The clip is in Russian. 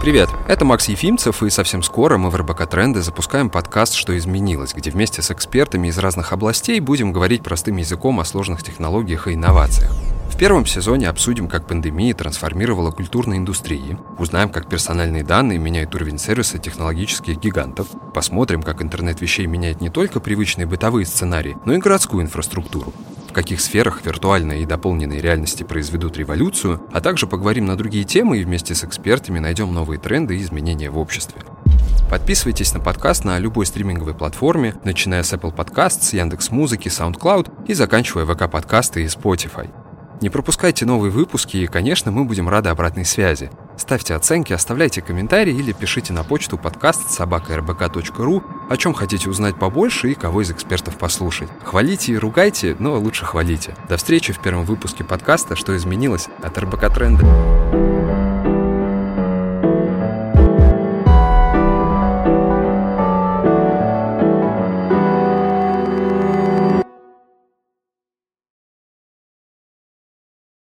Привет, это Макс Ефимцев, и совсем скоро мы в РБК Тренды запускаем подкаст «Что изменилось», где вместе с экспертами из разных областей будем говорить простым языком о сложных технологиях и инновациях. В первом сезоне обсудим, как пандемия трансформировала культурные индустрии, узнаем, как персональные данные меняют уровень сервиса технологических гигантов, посмотрим, как интернет вещей меняет не только привычные бытовые сценарии, но и городскую инфраструктуру, каких сферах виртуальной и дополненной реальности произведут революцию, а также поговорим на другие темы и вместе с экспертами найдем новые тренды и изменения в обществе. Подписывайтесь на подкаст на любой стриминговой платформе, начиная с Apple Podcasts, Яндекс Музыки, SoundCloud и заканчивая ВК подкасты и Spotify. Не пропускайте новые выпуски и, конечно, мы будем рады обратной связи. Ставьте оценки, оставляйте комментарии или пишите на почту подкаст собака.рбк.ру, о чем хотите узнать побольше и кого из экспертов послушать. Хвалите и ругайте, но лучше хвалите. До встречи в первом выпуске подкаста «Что изменилось» от РБК Тренда.